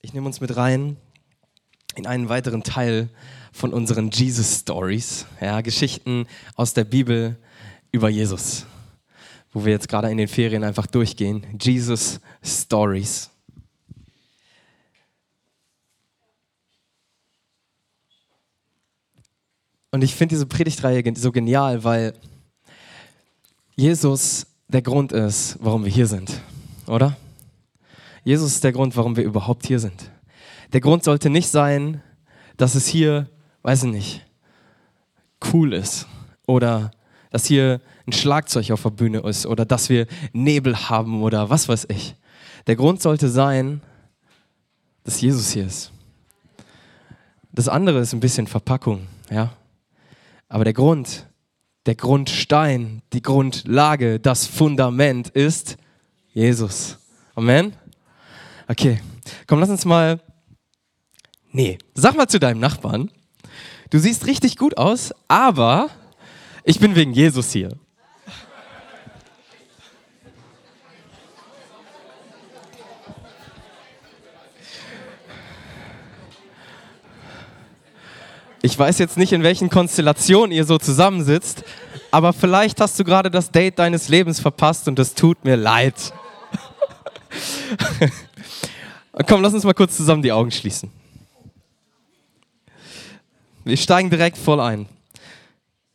Ich nehme uns mit rein in einen weiteren Teil von unseren Jesus Stories, ja, Geschichten aus der Bibel über Jesus, wo wir jetzt gerade in den Ferien einfach durchgehen. Jesus Stories. Und ich finde diese Predigtreihe so genial, weil Jesus der Grund ist, warum wir hier sind, oder? Jesus ist der Grund, warum wir überhaupt hier sind. Der Grund sollte nicht sein, dass es hier, weiß ich nicht, cool ist oder dass hier ein Schlagzeug auf der Bühne ist oder dass wir Nebel haben oder was weiß ich. Der Grund sollte sein, dass Jesus hier ist. Das andere ist ein bisschen Verpackung, ja. Aber der Grund, der Grundstein, die Grundlage, das Fundament ist Jesus. Amen. Okay, komm, lass uns mal. Nee, sag mal zu deinem Nachbarn, du siehst richtig gut aus, aber ich bin wegen Jesus hier. Ich weiß jetzt nicht, in welchen Konstellationen ihr so zusammensitzt, aber vielleicht hast du gerade das Date deines Lebens verpasst und es tut mir leid. Komm, lass uns mal kurz zusammen die Augen schließen. Wir steigen direkt voll ein.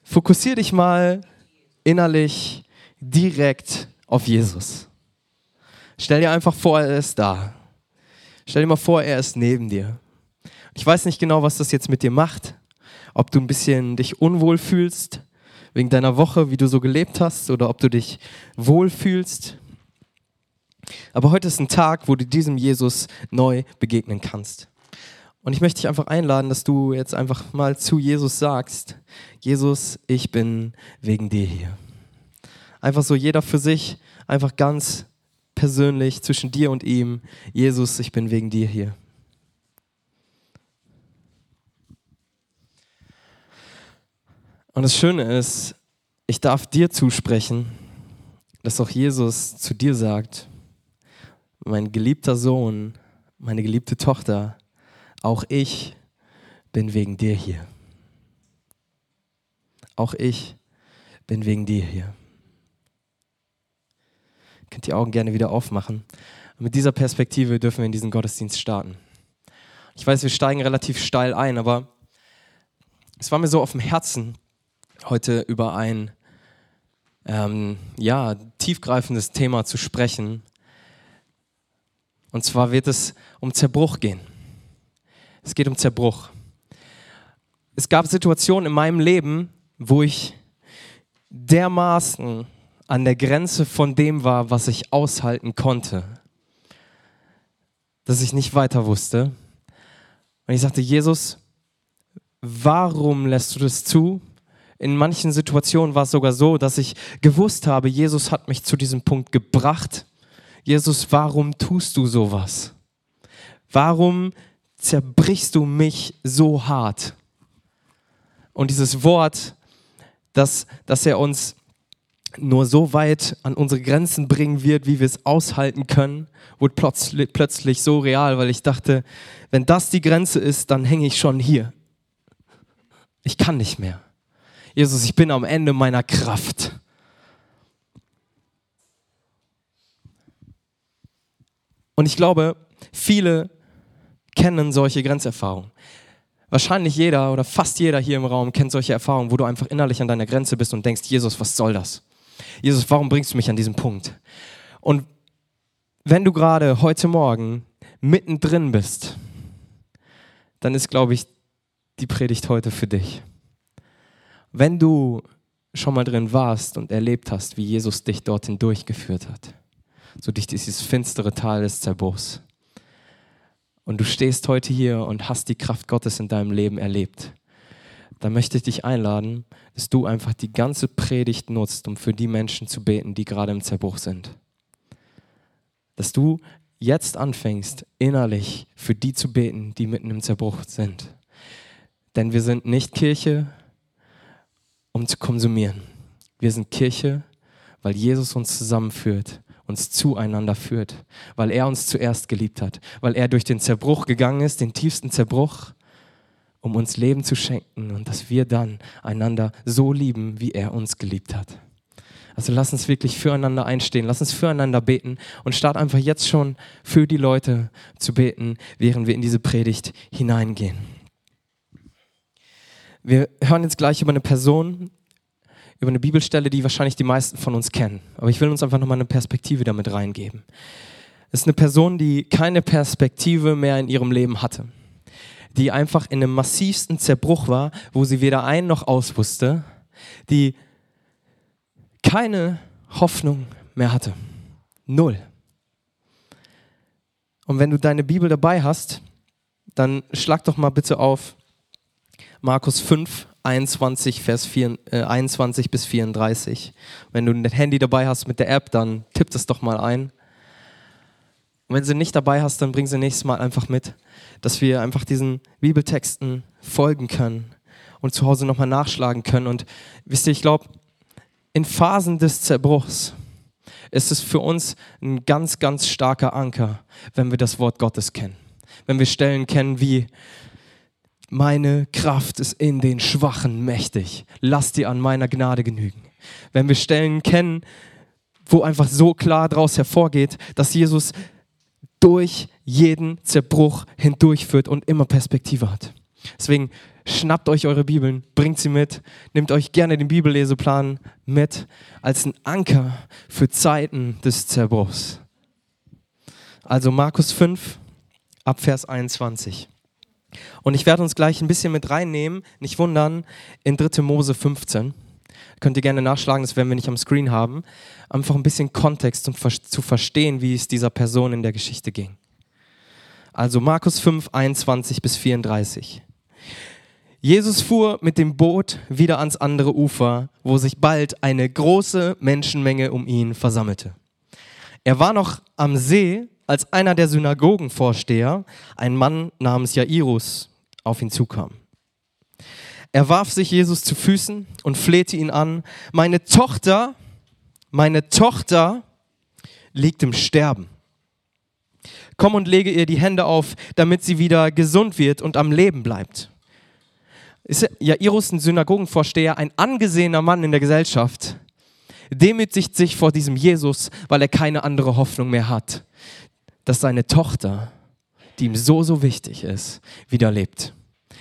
Fokussier dich mal innerlich direkt auf Jesus. Stell dir einfach vor, er ist da. Stell dir mal vor, er ist neben dir. Ich weiß nicht genau, was das jetzt mit dir macht. Ob du ein bisschen dich unwohl fühlst wegen deiner Woche, wie du so gelebt hast, oder ob du dich wohl fühlst. Aber heute ist ein Tag, wo du diesem Jesus neu begegnen kannst. Und ich möchte dich einfach einladen, dass du jetzt einfach mal zu Jesus sagst, Jesus, ich bin wegen dir hier. Einfach so jeder für sich, einfach ganz persönlich zwischen dir und ihm, Jesus, ich bin wegen dir hier. Und das Schöne ist, ich darf dir zusprechen, dass auch Jesus zu dir sagt, mein geliebter Sohn, meine geliebte Tochter, auch ich bin wegen dir hier. Auch ich bin wegen dir hier. Ihr könnt die Augen gerne wieder aufmachen. Und mit dieser Perspektive dürfen wir in diesen Gottesdienst starten. Ich weiß, wir steigen relativ steil ein, aber es war mir so auf dem Herzen, heute über ein ähm, ja, tiefgreifendes Thema zu sprechen, und zwar wird es um Zerbruch gehen. Es geht um Zerbruch. Es gab Situationen in meinem Leben, wo ich dermaßen an der Grenze von dem war, was ich aushalten konnte, dass ich nicht weiter wusste. Und ich sagte, Jesus, warum lässt du das zu? In manchen Situationen war es sogar so, dass ich gewusst habe, Jesus hat mich zu diesem Punkt gebracht Jesus, warum tust du sowas? Warum zerbrichst du mich so hart? Und dieses Wort, dass, dass er uns nur so weit an unsere Grenzen bringen wird, wie wir es aushalten können, wurde plötzlich, plötzlich so real, weil ich dachte, wenn das die Grenze ist, dann hänge ich schon hier. Ich kann nicht mehr. Jesus, ich bin am Ende meiner Kraft. Und ich glaube, viele kennen solche Grenzerfahrungen. Wahrscheinlich jeder oder fast jeder hier im Raum kennt solche Erfahrungen, wo du einfach innerlich an deiner Grenze bist und denkst, Jesus, was soll das? Jesus, warum bringst du mich an diesen Punkt? Und wenn du gerade heute Morgen mittendrin bist, dann ist, glaube ich, die Predigt heute für dich. Wenn du schon mal drin warst und erlebt hast, wie Jesus dich dorthin durchgeführt hat, so durch dieses finstere Tal des Zerbruchs. Und du stehst heute hier und hast die Kraft Gottes in deinem Leben erlebt. Da möchte ich dich einladen, dass du einfach die ganze Predigt nutzt, um für die Menschen zu beten, die gerade im Zerbruch sind. Dass du jetzt anfängst, innerlich für die zu beten, die mitten im Zerbruch sind. Denn wir sind nicht Kirche, um zu konsumieren. Wir sind Kirche, weil Jesus uns zusammenführt uns zueinander führt, weil er uns zuerst geliebt hat, weil er durch den Zerbruch gegangen ist, den tiefsten Zerbruch, um uns Leben zu schenken und dass wir dann einander so lieben, wie er uns geliebt hat. Also lass uns wirklich füreinander einstehen, lass uns füreinander beten und start einfach jetzt schon für die Leute zu beten, während wir in diese Predigt hineingehen. Wir hören jetzt gleich über eine Person, über eine Bibelstelle, die wahrscheinlich die meisten von uns kennen. Aber ich will uns einfach nochmal eine Perspektive damit reingeben. Es ist eine Person, die keine Perspektive mehr in ihrem Leben hatte. Die einfach in einem massivsten Zerbruch war, wo sie weder ein noch aus wusste. Die keine Hoffnung mehr hatte. Null. Und wenn du deine Bibel dabei hast, dann schlag doch mal bitte auf Markus 5, 21, Vers 4, äh, 21 bis 34. Wenn du ein Handy dabei hast mit der App, dann tipp das doch mal ein. Und wenn sie nicht dabei hast, dann bring sie nächstes Mal einfach mit, dass wir einfach diesen Bibeltexten folgen können und zu Hause nochmal nachschlagen können. Und wisst ihr, ich glaube, in Phasen des Zerbruchs ist es für uns ein ganz, ganz starker Anker, wenn wir das Wort Gottes kennen. Wenn wir Stellen kennen wie, meine Kraft ist in den Schwachen mächtig. Lass dir an meiner Gnade genügen. Wenn wir Stellen kennen, wo einfach so klar daraus hervorgeht, dass Jesus durch jeden Zerbruch hindurchführt und immer Perspektive hat. Deswegen schnappt euch eure Bibeln, bringt sie mit, nehmt euch gerne den Bibelleseplan mit als ein Anker für Zeiten des Zerbruchs. Also Markus 5 ab Vers 21. Und ich werde uns gleich ein bisschen mit reinnehmen, nicht wundern, in 3. Mose 15. Könnt ihr gerne nachschlagen, das werden wir nicht am Screen haben. Einfach ein bisschen Kontext, um zu verstehen, wie es dieser Person in der Geschichte ging. Also Markus 5, 21 bis 34. Jesus fuhr mit dem Boot wieder ans andere Ufer, wo sich bald eine große Menschenmenge um ihn versammelte. Er war noch am See, als einer der Synagogenvorsteher, ein Mann namens Jairus, auf ihn zukam. Er warf sich Jesus zu Füßen und flehte ihn an, meine Tochter, meine Tochter liegt im Sterben. Komm und lege ihr die Hände auf, damit sie wieder gesund wird und am Leben bleibt ist Jairus ein Synagogenvorsteher, ein angesehener Mann in der Gesellschaft, demütigt sich vor diesem Jesus, weil er keine andere Hoffnung mehr hat, dass seine Tochter, die ihm so, so wichtig ist, wieder lebt.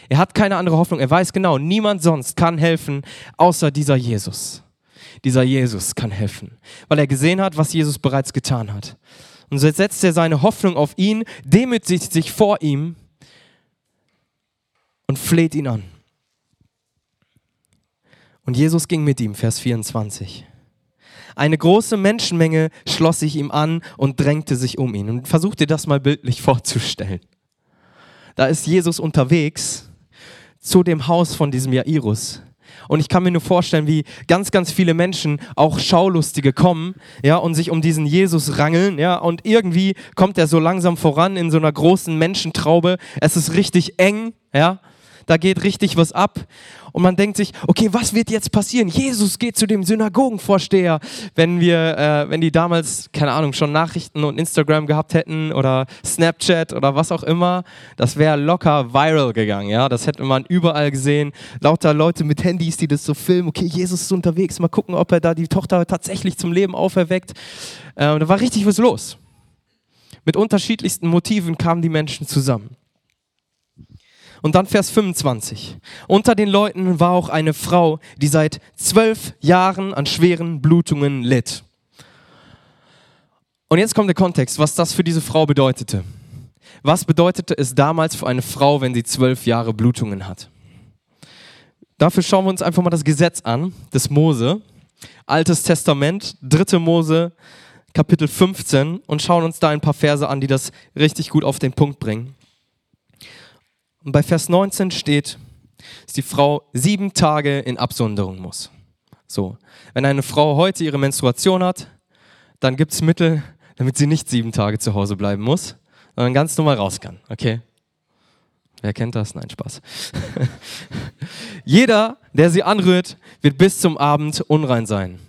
Er hat keine andere Hoffnung. Er weiß genau, niemand sonst kann helfen, außer dieser Jesus. Dieser Jesus kann helfen, weil er gesehen hat, was Jesus bereits getan hat. Und so setzt er seine Hoffnung auf ihn, demütigt sich vor ihm und fleht ihn an. Und Jesus ging mit ihm, Vers 24. Eine große Menschenmenge schloss sich ihm an und drängte sich um ihn. Und versuch dir das mal bildlich vorzustellen. Da ist Jesus unterwegs zu dem Haus von diesem Jairus. Und ich kann mir nur vorstellen, wie ganz, ganz viele Menschen, auch Schaulustige, kommen, ja, und sich um diesen Jesus rangeln, ja, und irgendwie kommt er so langsam voran in so einer großen Menschentraube. Es ist richtig eng, ja, da geht richtig was ab. Und man denkt sich, okay, was wird jetzt passieren? Jesus geht zu dem Synagogenvorsteher. Wenn wir, äh, wenn die damals, keine Ahnung, schon Nachrichten und Instagram gehabt hätten oder Snapchat oder was auch immer, das wäre locker viral gegangen, ja. Das hätte man überall gesehen. Lauter Leute mit Handys, die das so filmen. Okay, Jesus ist unterwegs, mal gucken, ob er da die Tochter tatsächlich zum Leben auferweckt. Äh, da war richtig was los. Mit unterschiedlichsten Motiven kamen die Menschen zusammen. Und dann Vers 25. Unter den Leuten war auch eine Frau, die seit zwölf Jahren an schweren Blutungen litt. Und jetzt kommt der Kontext, was das für diese Frau bedeutete. Was bedeutete es damals für eine Frau, wenn sie zwölf Jahre Blutungen hat? Dafür schauen wir uns einfach mal das Gesetz an, des Mose, Altes Testament, 3. Mose, Kapitel 15 und schauen uns da ein paar Verse an, die das richtig gut auf den Punkt bringen. Und bei Vers 19 steht, dass die Frau sieben Tage in Absonderung muss. So, wenn eine Frau heute ihre Menstruation hat, dann gibt es Mittel, damit sie nicht sieben Tage zu Hause bleiben muss, sondern ganz normal raus kann. Okay? Wer kennt das? Nein, Spaß. Jeder, der sie anrührt, wird bis zum Abend unrein sein.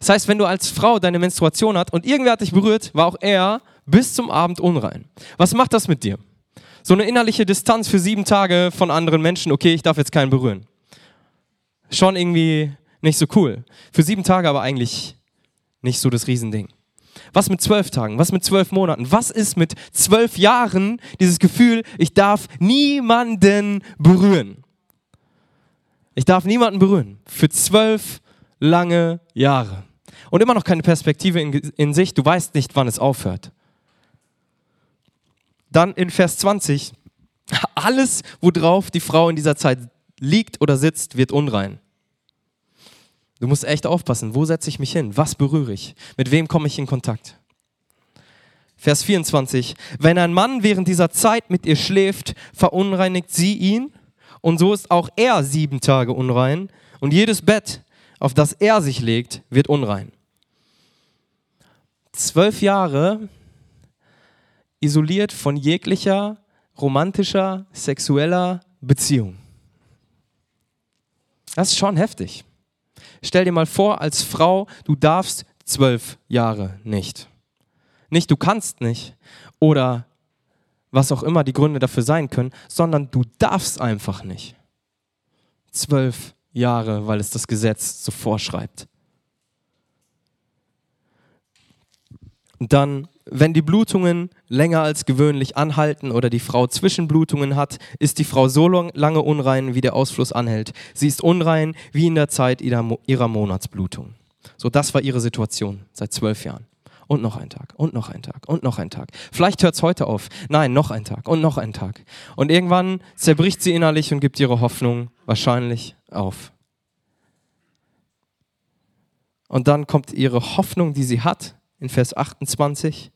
Das heißt, wenn du als Frau deine Menstruation hast und irgendwer hat dich berührt, war auch er bis zum Abend unrein. Was macht das mit dir? So eine innerliche Distanz für sieben Tage von anderen Menschen, okay, ich darf jetzt keinen berühren. Schon irgendwie nicht so cool. Für sieben Tage aber eigentlich nicht so das Riesending. Was mit zwölf Tagen? Was mit zwölf Monaten? Was ist mit zwölf Jahren dieses Gefühl, ich darf niemanden berühren? Ich darf niemanden berühren. Für zwölf lange Jahre. Und immer noch keine Perspektive in, in sich. Du weißt nicht, wann es aufhört. Dann in Vers 20. Alles, worauf die Frau in dieser Zeit liegt oder sitzt, wird unrein. Du musst echt aufpassen, wo setze ich mich hin? Was berühre ich? Mit wem komme ich in Kontakt? Vers 24. Wenn ein Mann während dieser Zeit mit ihr schläft, verunreinigt sie ihn und so ist auch er sieben Tage unrein und jedes Bett, auf das er sich legt, wird unrein. Zwölf Jahre isoliert von jeglicher romantischer, sexueller Beziehung. Das ist schon heftig. Stell dir mal vor, als Frau, du darfst zwölf Jahre nicht. Nicht du kannst nicht oder was auch immer die Gründe dafür sein können, sondern du darfst einfach nicht. Zwölf Jahre, weil es das Gesetz so vorschreibt. Dann, wenn die Blutungen länger als gewöhnlich anhalten oder die Frau Zwischenblutungen hat, ist die Frau so lange unrein, wie der Ausfluss anhält. Sie ist unrein wie in der Zeit ihrer Monatsblutung. So, das war ihre Situation seit zwölf Jahren. Und noch ein Tag, und noch ein Tag, und noch ein Tag. Vielleicht hört es heute auf. Nein, noch ein Tag, und noch ein Tag. Und irgendwann zerbricht sie innerlich und gibt ihre Hoffnung wahrscheinlich auf. Und dann kommt ihre Hoffnung, die sie hat, in Vers 28.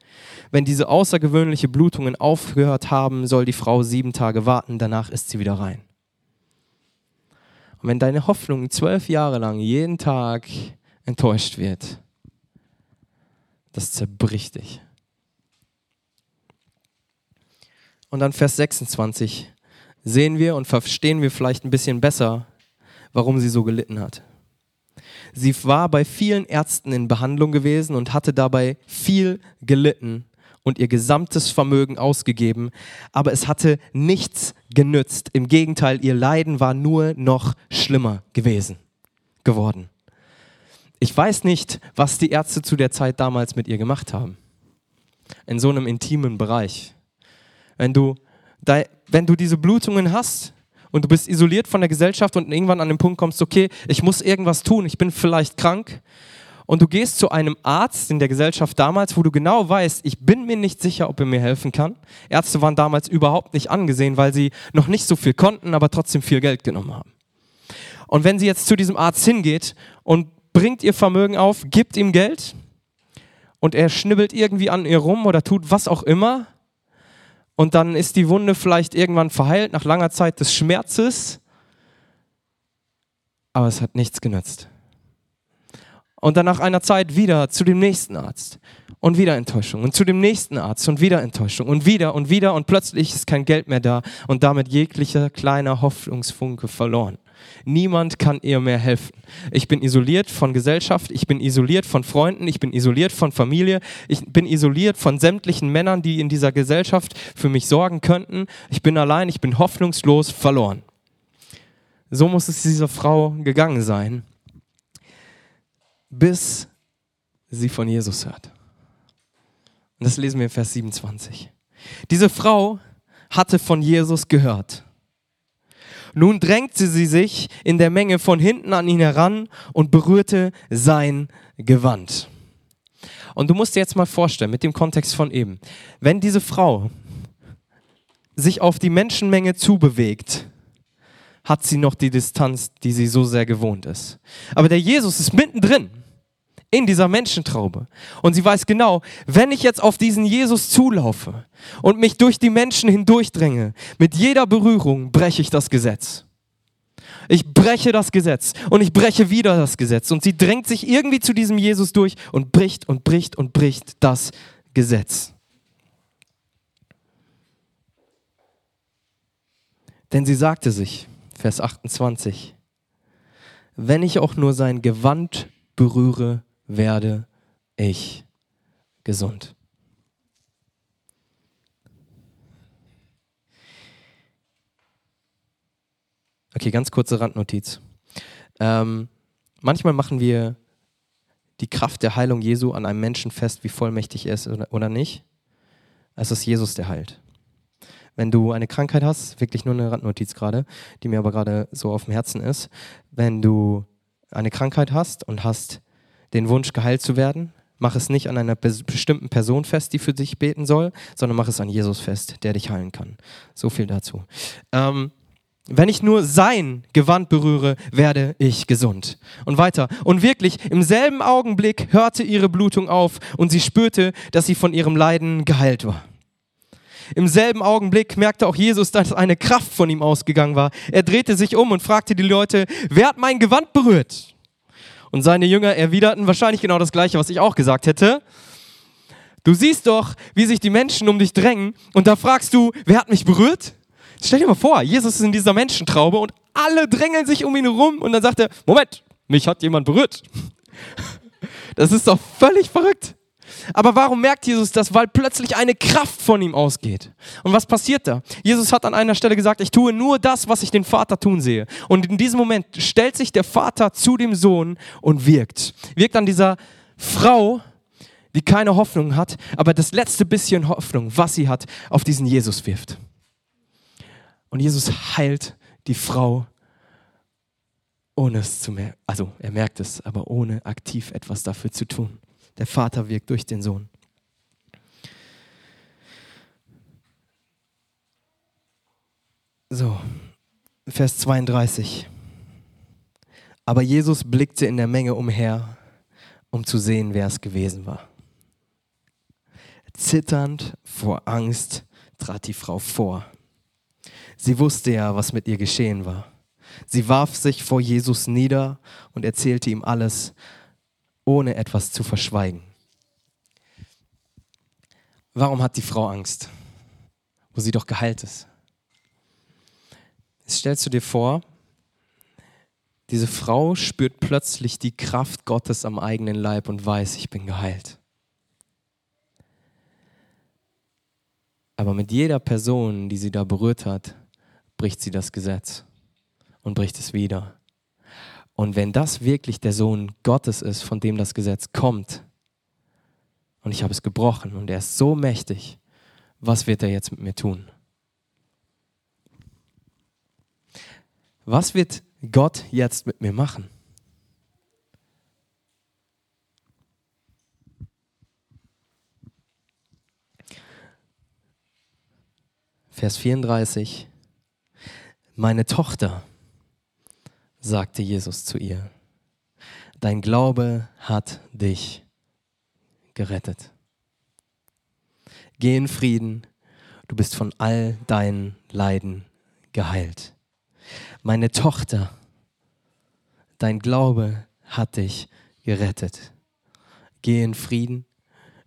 Wenn diese außergewöhnliche Blutungen aufgehört haben, soll die Frau sieben Tage warten, danach ist sie wieder rein. Und wenn deine Hoffnung zwölf Jahre lang jeden Tag enttäuscht wird, das zerbricht dich. Und dann Vers 26 sehen wir und verstehen wir vielleicht ein bisschen besser, warum sie so gelitten hat. Sie war bei vielen Ärzten in Behandlung gewesen und hatte dabei viel gelitten und ihr gesamtes Vermögen ausgegeben, aber es hatte nichts genützt. Im Gegenteil, ihr Leiden war nur noch schlimmer gewesen, geworden. Ich weiß nicht, was die Ärzte zu der Zeit damals mit ihr gemacht haben. In so einem intimen Bereich. Wenn du, wenn du diese Blutungen hast, und du bist isoliert von der Gesellschaft und irgendwann an den Punkt kommst, okay, ich muss irgendwas tun, ich bin vielleicht krank. Und du gehst zu einem Arzt in der Gesellschaft damals, wo du genau weißt, ich bin mir nicht sicher, ob er mir helfen kann. Ärzte waren damals überhaupt nicht angesehen, weil sie noch nicht so viel konnten, aber trotzdem viel Geld genommen haben. Und wenn sie jetzt zu diesem Arzt hingeht und bringt ihr Vermögen auf, gibt ihm Geld und er schnibbelt irgendwie an ihr rum oder tut was auch immer, und dann ist die Wunde vielleicht irgendwann verheilt nach langer Zeit des Schmerzes, aber es hat nichts genützt. Und dann nach einer Zeit wieder zu dem nächsten Arzt und wieder Enttäuschung und zu dem nächsten Arzt und wieder Enttäuschung und wieder und wieder und plötzlich ist kein Geld mehr da und damit jeglicher kleiner Hoffnungsfunke verloren. Niemand kann ihr mehr helfen. Ich bin isoliert von Gesellschaft, ich bin isoliert von Freunden, ich bin isoliert von Familie, ich bin isoliert von sämtlichen Männern, die in dieser Gesellschaft für mich sorgen könnten. Ich bin allein, ich bin hoffnungslos verloren. So muss es dieser Frau gegangen sein, bis sie von Jesus hört. Und das lesen wir in Vers 27. Diese Frau hatte von Jesus gehört nun drängte sie sich in der Menge von hinten an ihn heran und berührte sein Gewand. Und du musst dir jetzt mal vorstellen, mit dem Kontext von eben, wenn diese Frau sich auf die Menschenmenge zubewegt, hat sie noch die Distanz, die sie so sehr gewohnt ist. Aber der Jesus ist mittendrin in dieser Menschentraube. Und sie weiß genau, wenn ich jetzt auf diesen Jesus zulaufe und mich durch die Menschen hindurchdränge, mit jeder Berührung breche ich das Gesetz. Ich breche das Gesetz und ich breche wieder das Gesetz. Und sie drängt sich irgendwie zu diesem Jesus durch und bricht und bricht und bricht das Gesetz. Denn sie sagte sich, Vers 28, wenn ich auch nur sein Gewand berühre, werde ich gesund. Okay, ganz kurze Randnotiz. Ähm, manchmal machen wir die Kraft der Heilung Jesu an einem Menschen fest, wie vollmächtig er ist oder nicht. Es ist Jesus, der heilt. Wenn du eine Krankheit hast, wirklich nur eine Randnotiz gerade, die mir aber gerade so auf dem Herzen ist, wenn du eine Krankheit hast und hast den Wunsch, geheilt zu werden, mach es nicht an einer bestimmten Person fest, die für dich beten soll, sondern mach es an Jesus fest, der dich heilen kann. So viel dazu. Ähm, wenn ich nur sein Gewand berühre, werde ich gesund. Und weiter. Und wirklich, im selben Augenblick hörte ihre Blutung auf und sie spürte, dass sie von ihrem Leiden geheilt war. Im selben Augenblick merkte auch Jesus, dass eine Kraft von ihm ausgegangen war. Er drehte sich um und fragte die Leute, wer hat mein Gewand berührt? Und seine Jünger erwiderten wahrscheinlich genau das Gleiche, was ich auch gesagt hätte. Du siehst doch, wie sich die Menschen um dich drängen und da fragst du, wer hat mich berührt? Stell dir mal vor, Jesus ist in dieser Menschentraube und alle drängeln sich um ihn herum und dann sagt er, Moment, mich hat jemand berührt. Das ist doch völlig verrückt. Aber warum merkt Jesus das? Weil plötzlich eine Kraft von ihm ausgeht. Und was passiert da? Jesus hat an einer Stelle gesagt, ich tue nur das, was ich den Vater tun sehe. Und in diesem Moment stellt sich der Vater zu dem Sohn und wirkt. Wirkt an dieser Frau, die keine Hoffnung hat, aber das letzte bisschen Hoffnung, was sie hat, auf diesen Jesus wirft. Und Jesus heilt die Frau, ohne es zu merken. Also er merkt es, aber ohne aktiv etwas dafür zu tun. Der Vater wirkt durch den Sohn. So, Vers 32. Aber Jesus blickte in der Menge umher, um zu sehen, wer es gewesen war. Zitternd vor Angst trat die Frau vor. Sie wusste ja, was mit ihr geschehen war. Sie warf sich vor Jesus nieder und erzählte ihm alles, ohne etwas zu verschweigen. Warum hat die Frau Angst, wo sie doch geheilt ist? Jetzt stellst du dir vor, diese Frau spürt plötzlich die Kraft Gottes am eigenen Leib und weiß, ich bin geheilt. Aber mit jeder Person, die sie da berührt hat, bricht sie das Gesetz und bricht es wieder. Und wenn das wirklich der Sohn Gottes ist, von dem das Gesetz kommt, und ich habe es gebrochen und er ist so mächtig, was wird er jetzt mit mir tun? Was wird Gott jetzt mit mir machen? Vers 34. Meine Tochter, sagte Jesus zu ihr, dein Glaube hat dich gerettet. Geh in Frieden, du bist von all deinen Leiden geheilt. Meine Tochter, dein Glaube hat dich gerettet. Geh in Frieden,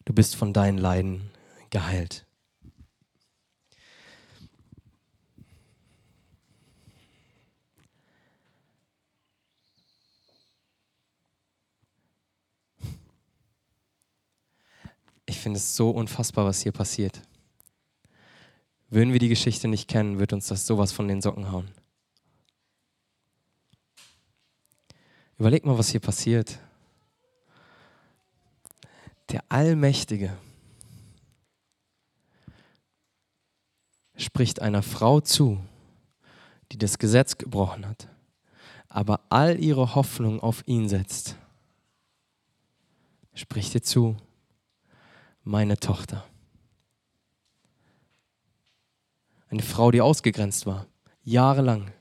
du bist von deinen Leiden geheilt. Ich finde es so unfassbar, was hier passiert. Würden wir die Geschichte nicht kennen, wird uns das sowas von den Socken hauen. Überleg mal, was hier passiert. Der Allmächtige spricht einer Frau zu, die das Gesetz gebrochen hat, aber all ihre Hoffnung auf ihn setzt. Spricht ihr zu, meine Tochter. Eine Frau, die ausgegrenzt war, jahrelang,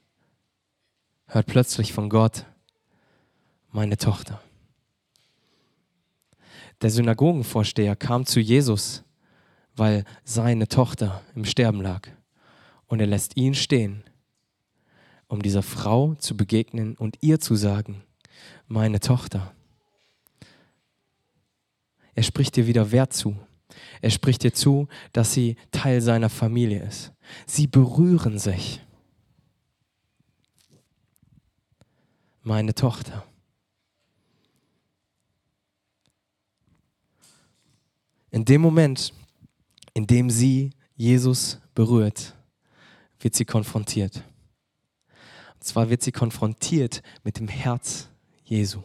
hört plötzlich von Gott, meine Tochter. Der Synagogenvorsteher kam zu Jesus, weil seine Tochter im Sterben lag. Und er lässt ihn stehen, um dieser Frau zu begegnen und ihr zu sagen, meine Tochter. Er spricht dir wieder Wert zu. Er spricht dir zu, dass sie Teil seiner Familie ist. Sie berühren sich. Meine Tochter. In dem Moment, in dem sie Jesus berührt, wird sie konfrontiert. Und zwar wird sie konfrontiert mit dem Herz Jesu.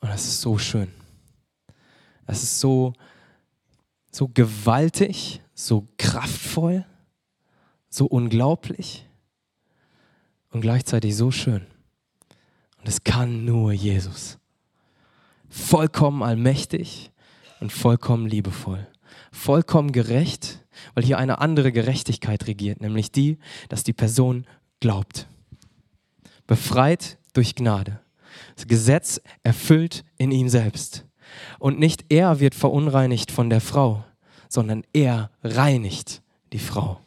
Und das ist so schön. Das ist so, so gewaltig, so kraftvoll, so unglaublich und gleichzeitig so schön. Und es kann nur Jesus. Vollkommen allmächtig und vollkommen liebevoll. Vollkommen gerecht, weil hier eine andere Gerechtigkeit regiert, nämlich die, dass die Person glaubt. Befreit durch Gnade. Das Gesetz erfüllt in ihm selbst. Und nicht er wird verunreinigt von der Frau, sondern er reinigt die Frau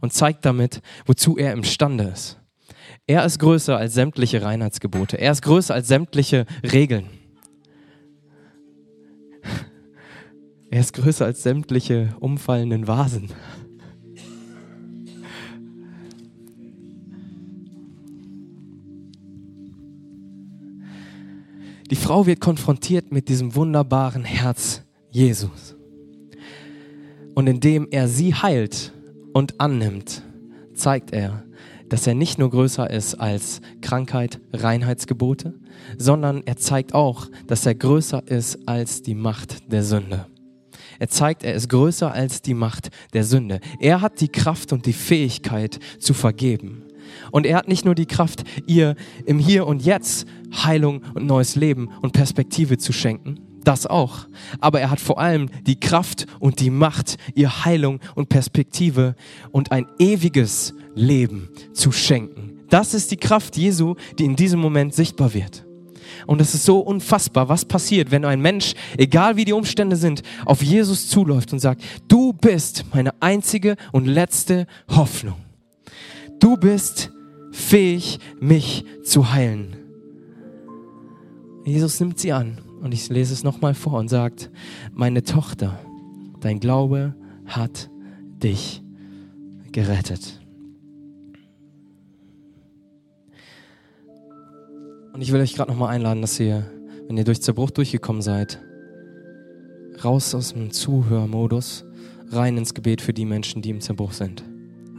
und zeigt damit, wozu er imstande ist. Er ist größer als sämtliche Reinheitsgebote. Er ist größer als sämtliche Regeln. Er ist größer als sämtliche umfallenden Vasen. Die Frau wird konfrontiert mit diesem wunderbaren Herz Jesus. Und indem er sie heilt und annimmt, zeigt er, dass er nicht nur größer ist als Krankheit, Reinheitsgebote, sondern er zeigt auch, dass er größer ist als die Macht der Sünde. Er zeigt, er ist größer als die Macht der Sünde. Er hat die Kraft und die Fähigkeit zu vergeben. Und er hat nicht nur die Kraft, ihr im Hier und Jetzt Heilung und neues Leben und Perspektive zu schenken, das auch. Aber er hat vor allem die Kraft und die Macht, ihr Heilung und Perspektive und ein ewiges Leben zu schenken. Das ist die Kraft Jesu, die in diesem Moment sichtbar wird. Und es ist so unfassbar, was passiert, wenn ein Mensch, egal wie die Umstände sind, auf Jesus zuläuft und sagt, du bist meine einzige und letzte Hoffnung. Du bist fähig, mich zu heilen. Jesus nimmt sie an und ich lese es nochmal vor und sagt, meine Tochter, dein Glaube hat dich gerettet. Und ich will euch gerade nochmal einladen, dass ihr, wenn ihr durch Zerbruch durchgekommen seid, raus aus dem Zuhörmodus, rein ins Gebet für die Menschen, die im Zerbruch sind.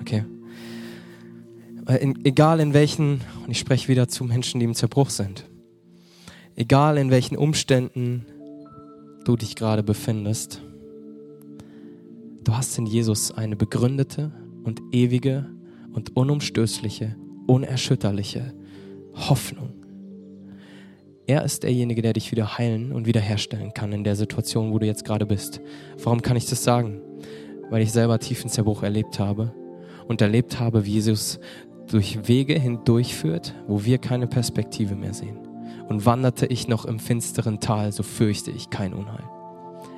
Okay? In, egal in welchen, und ich spreche wieder zu Menschen, die im Zerbruch sind, egal in welchen Umständen du dich gerade befindest, du hast in Jesus eine begründete und ewige und unumstößliche, unerschütterliche Hoffnung. Er ist derjenige, der dich wieder heilen und wiederherstellen kann in der Situation, wo du jetzt gerade bist. Warum kann ich das sagen? Weil ich selber tiefen Zerbruch erlebt habe und erlebt habe, wie Jesus durch Wege hindurchführt, wo wir keine Perspektive mehr sehen. Und wanderte ich noch im finsteren Tal, so fürchte ich kein Unheil.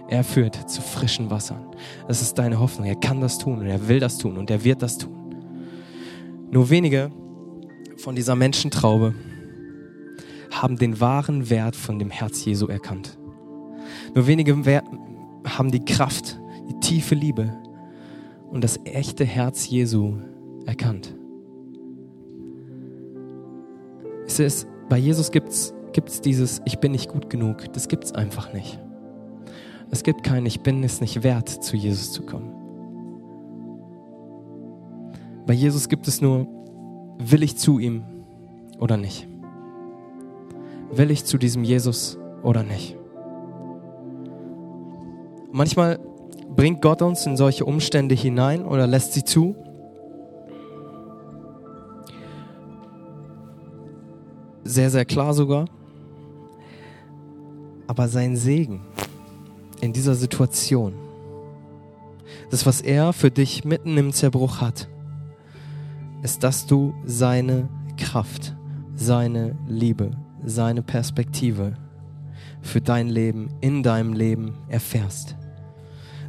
Er führt zu frischen Wassern. Das ist deine Hoffnung. Er kann das tun und er will das tun und er wird das tun. Nur wenige von dieser Menschentraube haben den wahren Wert von dem Herz Jesu erkannt. Nur wenige haben die Kraft, die tiefe Liebe und das echte Herz Jesu erkannt. Es ist, bei Jesus gibt es dieses Ich bin nicht gut genug. Das gibt es einfach nicht. Es gibt kein Ich bin es nicht wert, zu Jesus zu kommen. Bei Jesus gibt es nur, will ich zu ihm oder nicht? will ich zu diesem Jesus oder nicht? Manchmal bringt Gott uns in solche Umstände hinein oder lässt sie zu. Sehr, sehr klar sogar. Aber sein Segen in dieser Situation, das, was er für dich mitten im Zerbruch hat, ist, dass du seine Kraft, seine Liebe, seine Perspektive für dein Leben, in deinem Leben erfährst.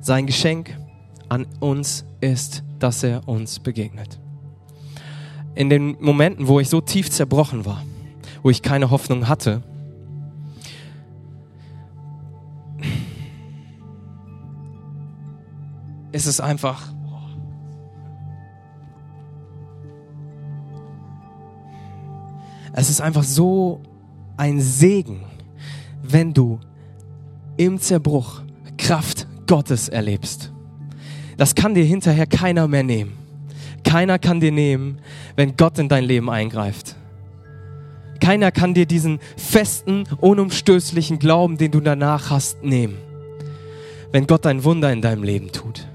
Sein Geschenk an uns ist, dass er uns begegnet. In den Momenten, wo ich so tief zerbrochen war, wo ich keine Hoffnung hatte, ist es einfach es ist einfach so ein Segen, wenn du im Zerbruch Kraft Gottes erlebst. Das kann dir hinterher keiner mehr nehmen. Keiner kann dir nehmen, wenn Gott in dein Leben eingreift. Keiner kann dir diesen festen, unumstößlichen Glauben, den du danach hast, nehmen, wenn Gott ein Wunder in deinem Leben tut.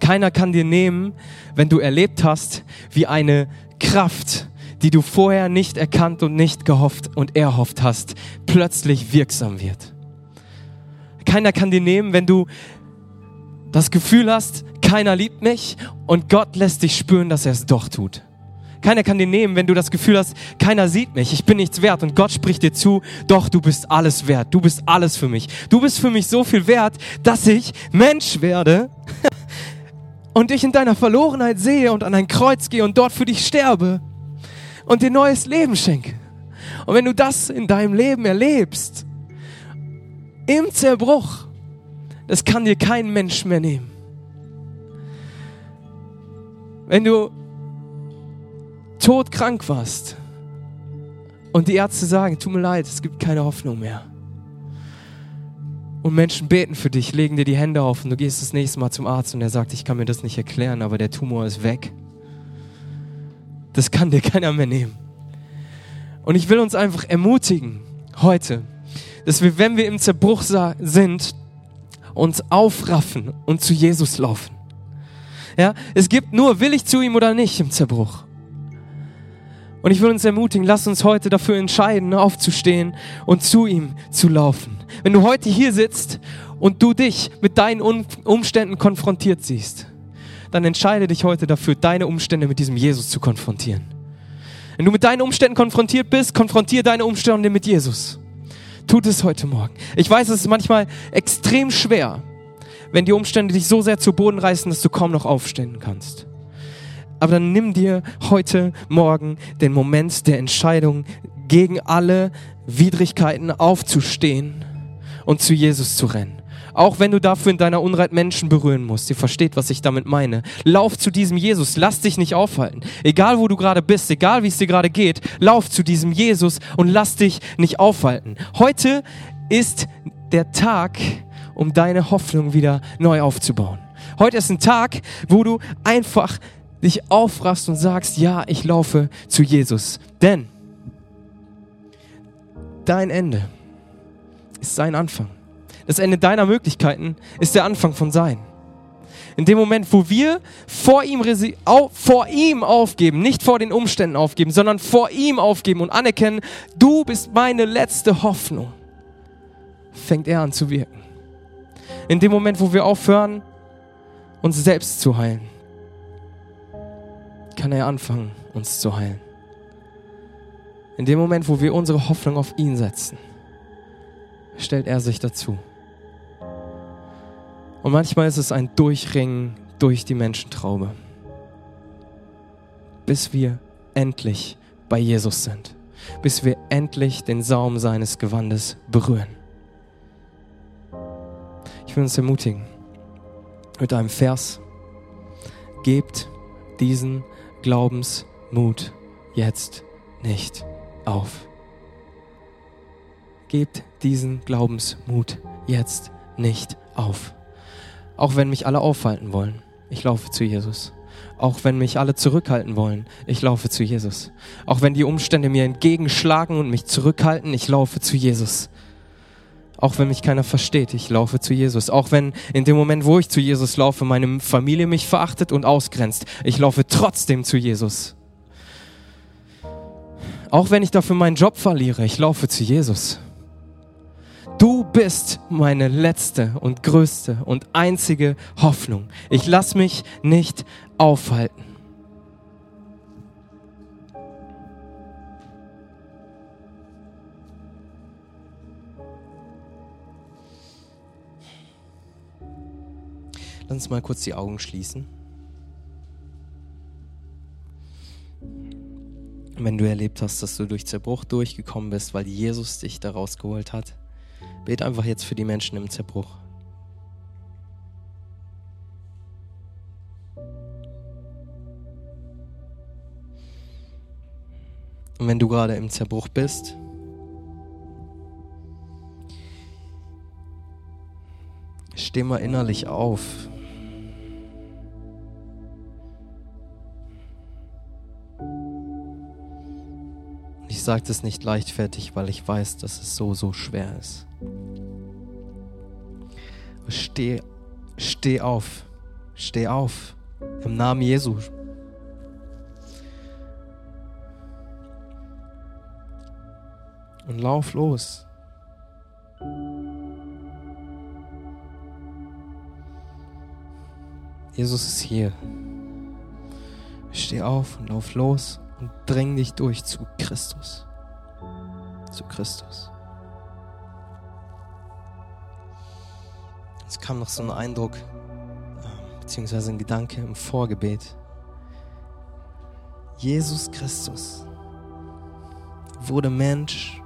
Keiner kann dir nehmen, wenn du erlebt hast, wie eine Kraft, die du vorher nicht erkannt und nicht gehofft und erhofft hast, plötzlich wirksam wird. Keiner kann dir nehmen, wenn du das Gefühl hast, keiner liebt mich und Gott lässt dich spüren, dass er es doch tut. Keiner kann dir nehmen, wenn du das Gefühl hast, keiner sieht mich, ich bin nichts wert und Gott spricht dir zu, doch du bist alles wert, du bist alles für mich. Du bist für mich so viel wert, dass ich Mensch werde und dich in deiner Verlorenheit sehe und an ein Kreuz gehe und dort für dich sterbe und dir neues Leben schenke. Und wenn du das in deinem Leben erlebst, im Zerbruch, das kann dir kein Mensch mehr nehmen. Wenn du todkrank warst und die Ärzte sagen, tut mir leid, es gibt keine Hoffnung mehr. Und Menschen beten für dich, legen dir die Hände auf und du gehst das nächste Mal zum Arzt und er sagt, ich kann mir das nicht erklären, aber der Tumor ist weg. Das kann dir keiner mehr nehmen. Und ich will uns einfach ermutigen heute, dass wir, wenn wir im Zerbruch sind, uns aufraffen und zu Jesus laufen. Ja, es gibt nur, will ich zu ihm oder nicht im Zerbruch. Und ich will uns ermutigen, lass uns heute dafür entscheiden, aufzustehen und zu ihm zu laufen. Wenn du heute hier sitzt und du dich mit deinen Umständen konfrontiert siehst, dann entscheide dich heute dafür, deine Umstände mit diesem Jesus zu konfrontieren. Wenn du mit deinen Umständen konfrontiert bist, konfrontiere deine Umstände mit Jesus. Tut es heute Morgen. Ich weiß, es ist manchmal extrem schwer, wenn die Umstände dich so sehr zu Boden reißen, dass du kaum noch aufstehen kannst. Aber dann nimm dir heute Morgen den Moment der Entscheidung, gegen alle Widrigkeiten aufzustehen und zu Jesus zu rennen. Auch wenn du dafür in deiner Unreit Menschen berühren musst. Ihr versteht, was ich damit meine. Lauf zu diesem Jesus. Lass dich nicht aufhalten. Egal, wo du gerade bist, egal, wie es dir gerade geht, lauf zu diesem Jesus und lass dich nicht aufhalten. Heute ist der Tag, um deine Hoffnung wieder neu aufzubauen. Heute ist ein Tag, wo du einfach dich aufrachst und sagst, ja, ich laufe zu Jesus. Denn dein Ende ist sein Anfang. Das Ende deiner Möglichkeiten ist der Anfang von sein. In dem Moment, wo wir vor ihm, vor ihm aufgeben, nicht vor den Umständen aufgeben, sondern vor ihm aufgeben und anerkennen, du bist meine letzte Hoffnung, fängt er an zu wirken. In dem Moment, wo wir aufhören, uns selbst zu heilen, kann er anfangen, uns zu heilen. In dem Moment, wo wir unsere Hoffnung auf ihn setzen, stellt er sich dazu. Und manchmal ist es ein Durchringen durch die Menschentraube, bis wir endlich bei Jesus sind, bis wir endlich den Saum seines Gewandes berühren. Ich will uns ermutigen mit einem Vers, gebt diesen Glaubensmut jetzt nicht auf. Gebt diesen Glaubensmut jetzt nicht auf. Auch wenn mich alle aufhalten wollen, ich laufe zu Jesus. Auch wenn mich alle zurückhalten wollen, ich laufe zu Jesus. Auch wenn die Umstände mir entgegenschlagen und mich zurückhalten, ich laufe zu Jesus. Auch wenn mich keiner versteht, ich laufe zu Jesus. Auch wenn in dem Moment, wo ich zu Jesus laufe, meine Familie mich verachtet und ausgrenzt, ich laufe trotzdem zu Jesus. Auch wenn ich dafür meinen Job verliere, ich laufe zu Jesus. Du bist meine letzte und größte und einzige Hoffnung. Ich lass mich nicht aufhalten. Lass uns mal kurz die Augen schließen. Wenn du erlebt hast, dass du durch Zerbruch durchgekommen bist, weil Jesus dich da rausgeholt hat, bet einfach jetzt für die Menschen im Zerbruch. Und wenn du gerade im Zerbruch bist, Steh mal innerlich auf. Ich sage das nicht leichtfertig, weil ich weiß, dass es so, so schwer ist. Steh, steh auf. Steh auf. Im Namen Jesu. Und lauf los. Jesus ist hier. Steh auf und lauf los und dräng dich durch zu Christus. Zu Christus. Es kam noch so ein Eindruck, ähm, beziehungsweise ein Gedanke im Vorgebet. Jesus Christus wurde Mensch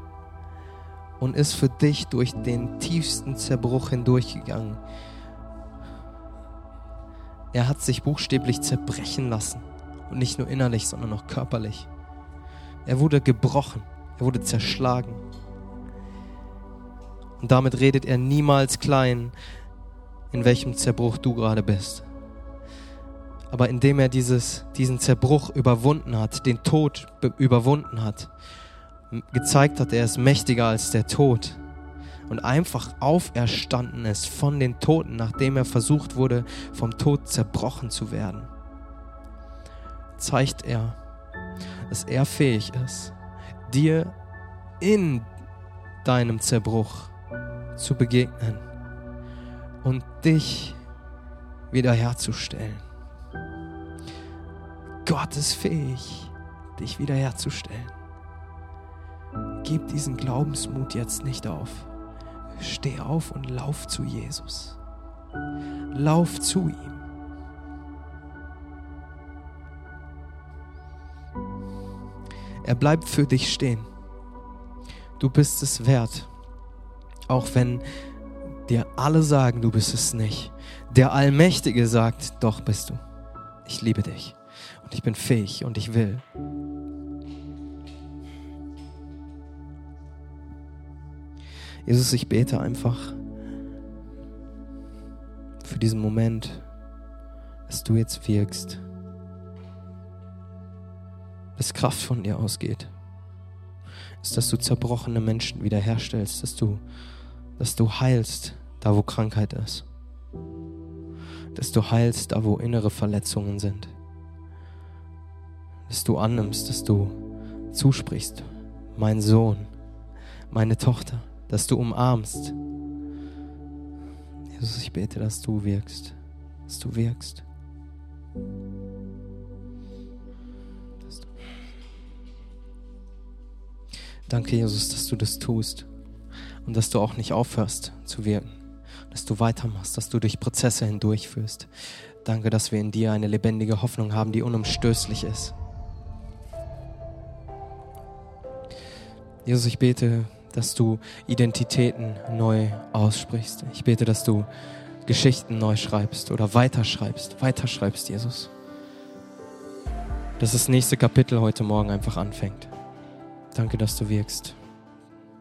und ist für dich durch den tiefsten Zerbruch hindurchgegangen. Er hat sich buchstäblich zerbrechen lassen. Und nicht nur innerlich, sondern auch körperlich. Er wurde gebrochen. Er wurde zerschlagen. Und damit redet er niemals klein, in welchem Zerbruch du gerade bist. Aber indem er dieses, diesen Zerbruch überwunden hat, den Tod überwunden hat, gezeigt hat, er ist mächtiger als der Tod und einfach auferstanden ist von den Toten, nachdem er versucht wurde, vom Tod zerbrochen zu werden, zeigt er, dass er fähig ist, dir in deinem Zerbruch zu begegnen und dich wiederherzustellen. Gott ist fähig, dich wiederherzustellen. Gib diesen Glaubensmut jetzt nicht auf. Steh auf und lauf zu Jesus. Lauf zu ihm. Er bleibt für dich stehen. Du bist es wert. Auch wenn dir alle sagen, du bist es nicht. Der Allmächtige sagt, doch bist du. Ich liebe dich und ich bin fähig und ich will. Jesus, ich bete einfach für diesen Moment, dass du jetzt wirkst, dass Kraft von dir ausgeht, ist, dass du zerbrochene Menschen wiederherstellst, dass du, dass du heilst, da wo Krankheit ist, dass du heilst, da wo innere Verletzungen sind, dass du annimmst, dass du zusprichst, mein Sohn, meine Tochter dass du umarmst. Jesus, ich bete, dass du wirkst, dass du wirkst. Danke, Jesus, dass du das tust und dass du auch nicht aufhörst zu wirken, dass du weitermachst, dass du durch Prozesse hindurchführst. Danke, dass wir in dir eine lebendige Hoffnung haben, die unumstößlich ist. Jesus, ich bete, dass du Identitäten neu aussprichst. Ich bete, dass du Geschichten neu schreibst oder weiterschreibst, weiterschreibst, Jesus. Dass das nächste Kapitel heute Morgen einfach anfängt. Danke, dass du wirkst.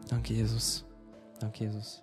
Danke, Jesus. Danke, Jesus.